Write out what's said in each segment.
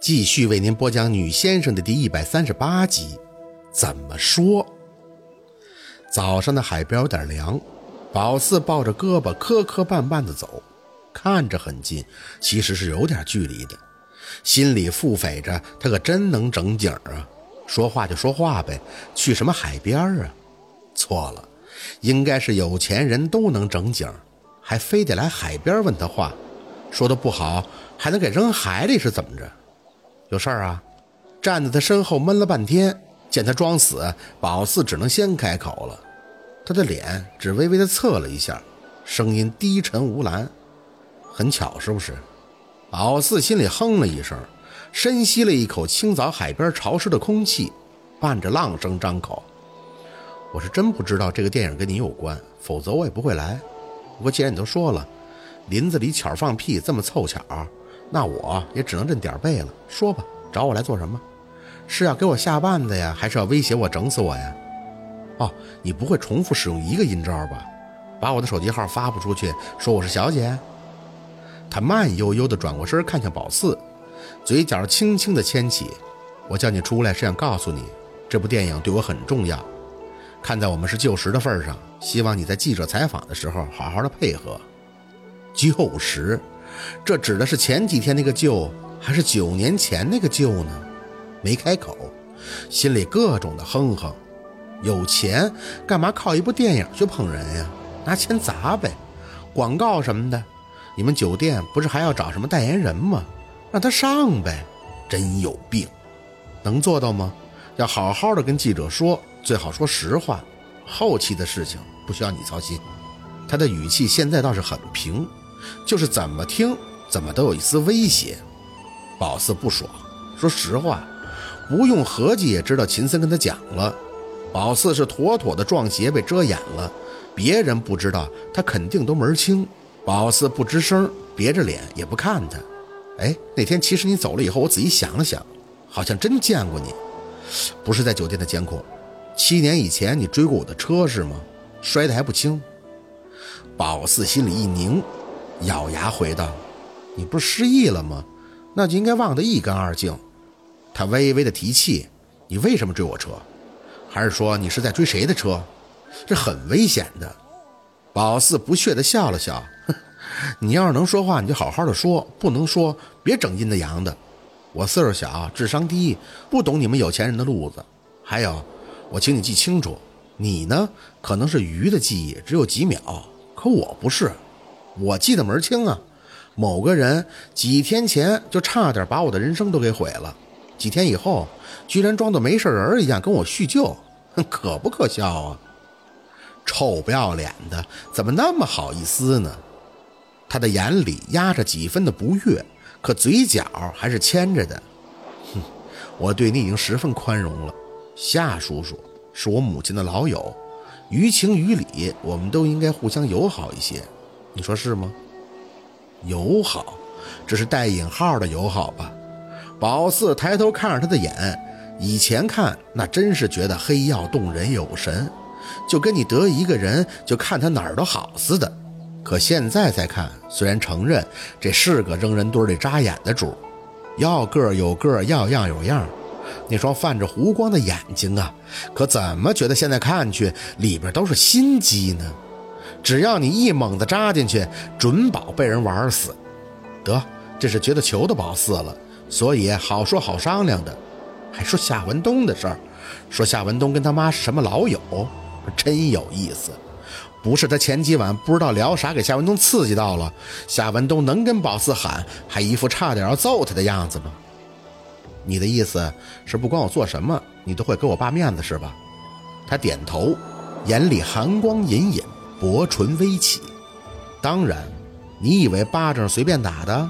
继续为您播讲《女先生》的第一百三十八集。怎么说？早上的海边有点凉，宝四抱着胳膊磕磕绊绊的走，看着很近，其实是有点距离的。心里腹诽着，他可真能整景啊！说话就说话呗，去什么海边啊？错了，应该是有钱人都能整景，还非得来海边问他话，说的不好还能给扔海里是怎么着？有事儿啊！站在他身后闷了半天，见他装死，宝四只能先开口了。他的脸只微微的侧了一下，声音低沉无澜。很巧，是不是？宝四心里哼了一声，深吸了一口清早海边潮湿的空气，伴着浪声张口：“我是真不知道这个电影跟你有关，否则我也不会来。不过既然你都说了，林子里巧放屁这么凑巧。”那我也只能认点背了。说吧，找我来做什么？是要给我下绊子呀，还是要威胁我整死我呀？哦，你不会重复使用一个阴招吧？把我的手机号发布出去，说我是小姐。他慢悠悠地转过身，看向宝四，嘴角轻轻地牵起。我叫你出来是想告诉你，这部电影对我很重要。看在我们是旧识的份上，希望你在记者采访的时候好好的配合。旧识。这指的是前几天那个旧，还是九年前那个旧呢？没开口，心里各种的哼哼。有钱干嘛靠一部电影去捧人呀？拿钱砸呗，广告什么的。你们酒店不是还要找什么代言人吗？让他上呗。真有病，能做到吗？要好好的跟记者说，最好说实话。后期的事情不需要你操心。他的语气现在倒是很平。就是怎么听怎么都有一丝威胁，宝四不爽。说实话，不用合计也知道秦森跟他讲了，宝四是妥妥的撞邪被遮掩了，别人不知道他肯定都门清。宝四不吱声，别着脸也不看他。哎，那天其实你走了以后，我仔细想了想，好像真见过你，不是在酒店的监控。七年以前你追过我的车是吗？摔得还不轻。宝四心里一凝。咬牙回道：“你不是失忆了吗？那就应该忘得一干二净。”他微微的提气：“你为什么追我车？还是说你是在追谁的车？这很危险的。”宝四不屑地笑了笑：“哼，你要是能说话，你就好好的说；不能说，别整阴的阳的。我岁数小，智商低，不懂你们有钱人的路子。还有，我请你记清楚，你呢，可能是鱼的记忆只有几秒，可我不是。”我记得门清啊，某个人几天前就差点把我的人生都给毁了，几天以后居然装作没事人一样跟我叙旧，可不可笑啊？臭不要脸的，怎么那么好意思呢？他的眼里压着几分的不悦，可嘴角还是牵着的。哼，我对你已经十分宽容了，夏叔叔是我母亲的老友，于情于理，我们都应该互相友好一些。你说是吗？友好，这是带引号的友好吧？宝四抬头看着他的眼，以前看那真是觉得黑曜动人有神，就跟你得一个人就看他哪儿都好似的。可现在再看，虽然承认这是个扔人堆里扎眼的主，要个有个，要样有样，那双泛着湖光的眼睛啊，可怎么觉得现在看去里边都是心机呢？只要你一猛子扎进去，准保被人玩死。得，这是觉得求的宝四了，所以好说好商量的。还说夏文东的事儿，说夏文东跟他妈是什么老友，真有意思。不是他前几晚不知道聊啥，给夏文东刺激到了，夏文东能跟宝四喊，还一副差点要揍他的样子吗？你的意思是，不管我做什么，你都会给我爸面子是吧？他点头，眼里寒光隐隐。薄唇微起，当然，你以为巴掌随便打的？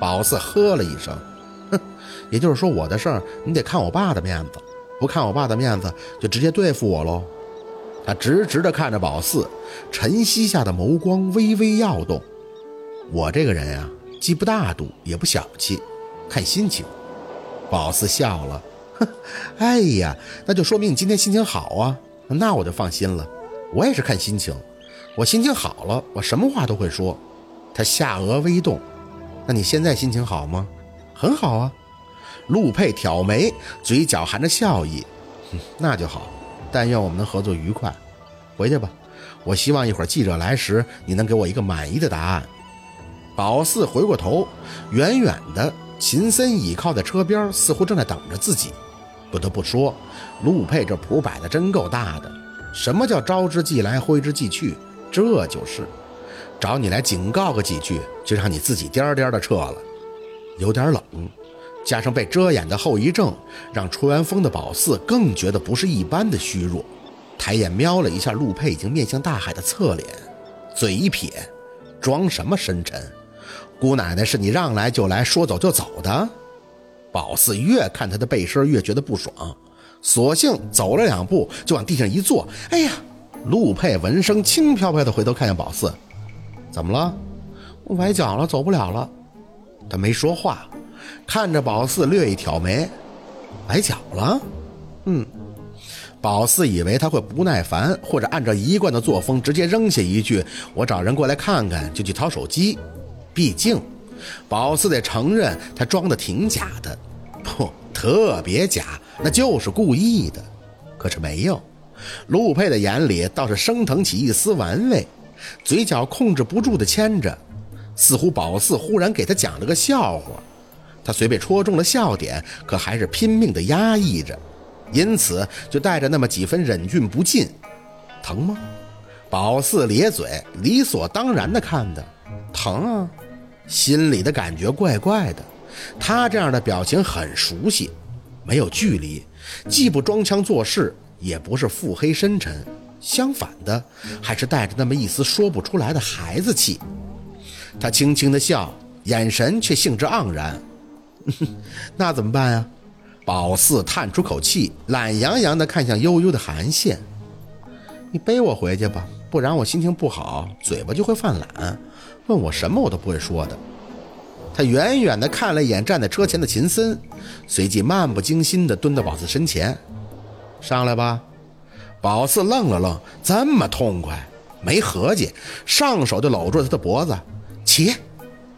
宝四呵了一声，哼，也就是说我的事儿你得看我爸的面子，不看我爸的面子就直接对付我喽。他直直地看着宝四，晨曦下的眸光微微耀动。我这个人呀，既不大度也不小气，看心情。宝四笑了，哼，哎呀，那就说明你今天心情好啊，那我就放心了。我也是看心情，我心情好了，我什么话都会说。他下颚微动，那你现在心情好吗？很好啊。陆佩挑眉，嘴角含着笑意：“ 那就好，但愿我们能合作愉快。回去吧，我希望一会儿记者来时，你能给我一个满意的答案。”宝四回过头，远远的，秦森倚靠在车边，似乎正在等着自己。不得不说，陆佩这谱摆的真够大的。什么叫招之即来，挥之即去？这就是找你来警告个几句，就让你自己颠颠的撤了。有点冷，加上被遮掩的后遗症，让吹完风的宝四更觉得不是一般的虚弱。抬眼瞄了一下陆佩已经面向大海的侧脸，嘴一撇，装什么深沉？姑奶奶是你让来就来说走就走的？宝四越看他的背身越觉得不爽，索性走了两步就往地上一坐。哎呀！陆佩闻声轻飘飘的回头看向宝四，怎么了？我崴脚了，走不了了。他没说话，看着宝四略一挑眉，崴脚了？嗯。宝四以为他会不耐烦，或者按照一贯的作风直接扔下一句“我找人过来看看”，就去掏手机。毕竟，宝四得承认他装的挺假的，不，特别假，那就是故意的。可是没有。陆佩的眼里倒是升腾起一丝玩味，嘴角控制不住的牵着，似乎宝四忽然给他讲了个笑话，他虽被戳中了笑点，可还是拼命的压抑着，因此就带着那么几分忍俊不禁。疼吗？宝四咧嘴，理所当然的看的，疼啊，心里的感觉怪怪的。他这样的表情很熟悉，没有距离，既不装腔作势。也不是腹黑深沉，相反的，还是带着那么一丝说不出来的孩子气。他轻轻的笑，眼神却兴致盎然。那怎么办呀？宝四叹出口气，懒洋洋地看向悠悠的韩线。你背我回去吧，不然我心情不好，嘴巴就会犯懒，问我什么我都不会说的。他远远地看了一眼站在车前的秦森，随即漫不经心地蹲到宝四身前。上来吧，宝四愣了愣，这么痛快，没合计，上手就搂住他的脖子。起，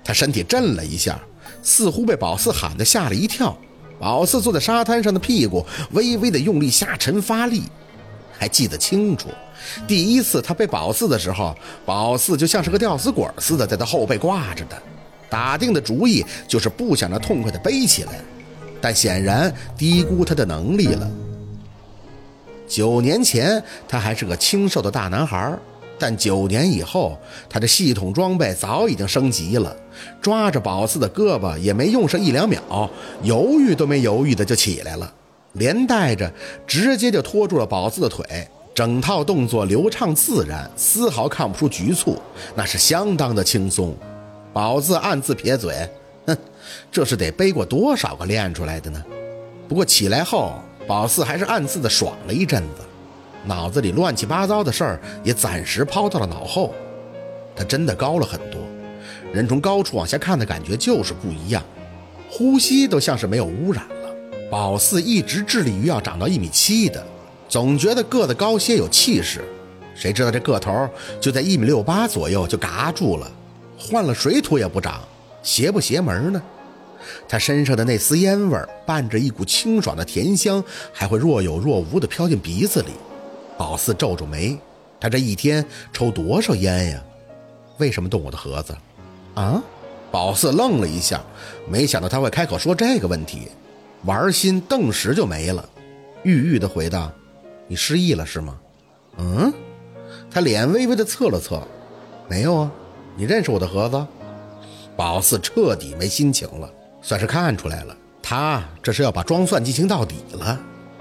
他身体震了一下，似乎被宝四喊的吓了一跳。宝四坐在沙滩上的屁股微微的用力下沉发力，还记得清楚，第一次他被宝四的时候，宝四就像是个吊死鬼似的在他后背挂着的，打定的主意就是不想让痛快的背起来，但显然低估他的能力了。九年前，他还是个清瘦的大男孩，但九年以后，他的系统装备早已经升级了。抓着宝四的胳膊也没用上一两秒，犹豫都没犹豫的就起来了，连带着直接就拖住了宝四的腿，整套动作流畅自然，丝毫看不出局促，那是相当的轻松。宝四暗自撇嘴，哼，这是得背过多少个练出来的呢？不过起来后。宝四还是暗自的爽了一阵子，脑子里乱七八糟的事儿也暂时抛到了脑后。他真的高了很多，人从高处往下看的感觉就是不一样，呼吸都像是没有污染了。宝四一直致力于要长到一米七的，总觉得个子高些有气势，谁知道这个头就在一米六八左右就嘎住了，换了水土也不长，邪不邪门呢？他身上的那丝烟味伴着一股清爽的甜香，还会若有若无地飘进鼻子里。宝四皱皱眉，他这一天抽多少烟呀？为什么动我的盒子？啊？宝四愣了一下，没想到他会开口说这个问题，玩心顿时就没了，郁郁地回道：“你失忆了是吗？”嗯？他脸微微地侧了侧，没有啊。你认识我的盒子？宝四彻底没心情了。算是看出来了，他这是要把装蒜进行到底了。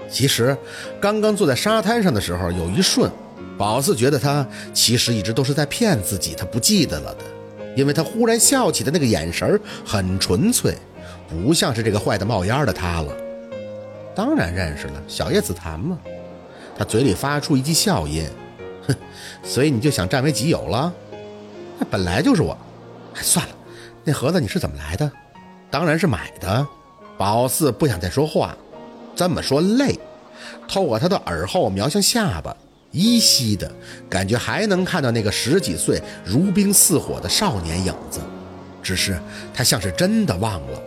其实，刚刚坐在沙滩上的时候，有一瞬，宝四觉得他其实一直都是在骗自己，他不记得了的，因为他忽然笑起的那个眼神很纯粹，不像是这个坏的冒烟的他了。当然认识了，小叶紫檀嘛。他嘴里发出一记笑音，哼，所以你就想占为己有了？那本来就是我。算了，那盒子你是怎么来的？当然是买的。宝四不想再说话，这么说累。透过他的耳后瞄向下巴，依稀的感觉还能看到那个十几岁如冰似火的少年影子，只是他像是真的忘了，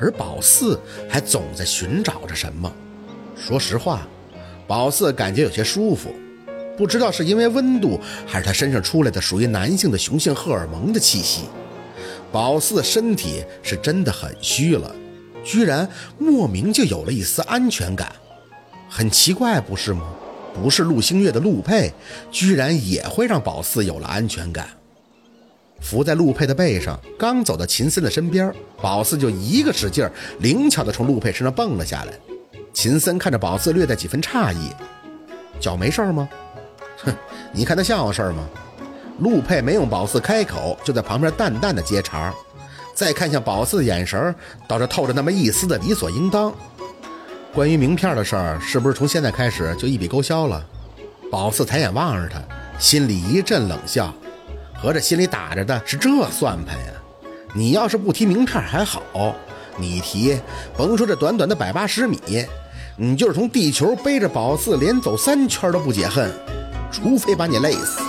而宝四还总在寻找着什么。说实话，宝四感觉有些舒服，不知道是因为温度，还是他身上出来的属于男性的雄性荷尔蒙的气息。宝四身体是真的很虚了，居然莫名就有了一丝安全感，很奇怪，不是吗？不是陆星月的陆佩，居然也会让宝四有了安全感。伏在陆佩的背上，刚走到秦森的身边，宝四就一个使劲，灵巧的从陆佩身上蹦了下来。秦森看着宝四，略带几分诧异：“脚没事吗？”“哼，你看他像有事吗？”陆佩没用宝四开口，就在旁边淡淡的接茬。再看向宝四的眼神，倒是透着那么一丝的理所应当。关于名片的事儿，是不是从现在开始就一笔勾销了？宝四抬眼望着他，心里一阵冷笑。合着心里打着的是这算盘呀？你要是不提名片还好，你提，甭说这短短的百八十米，你就是从地球背着宝四连走三圈都不解恨，除非把你累死。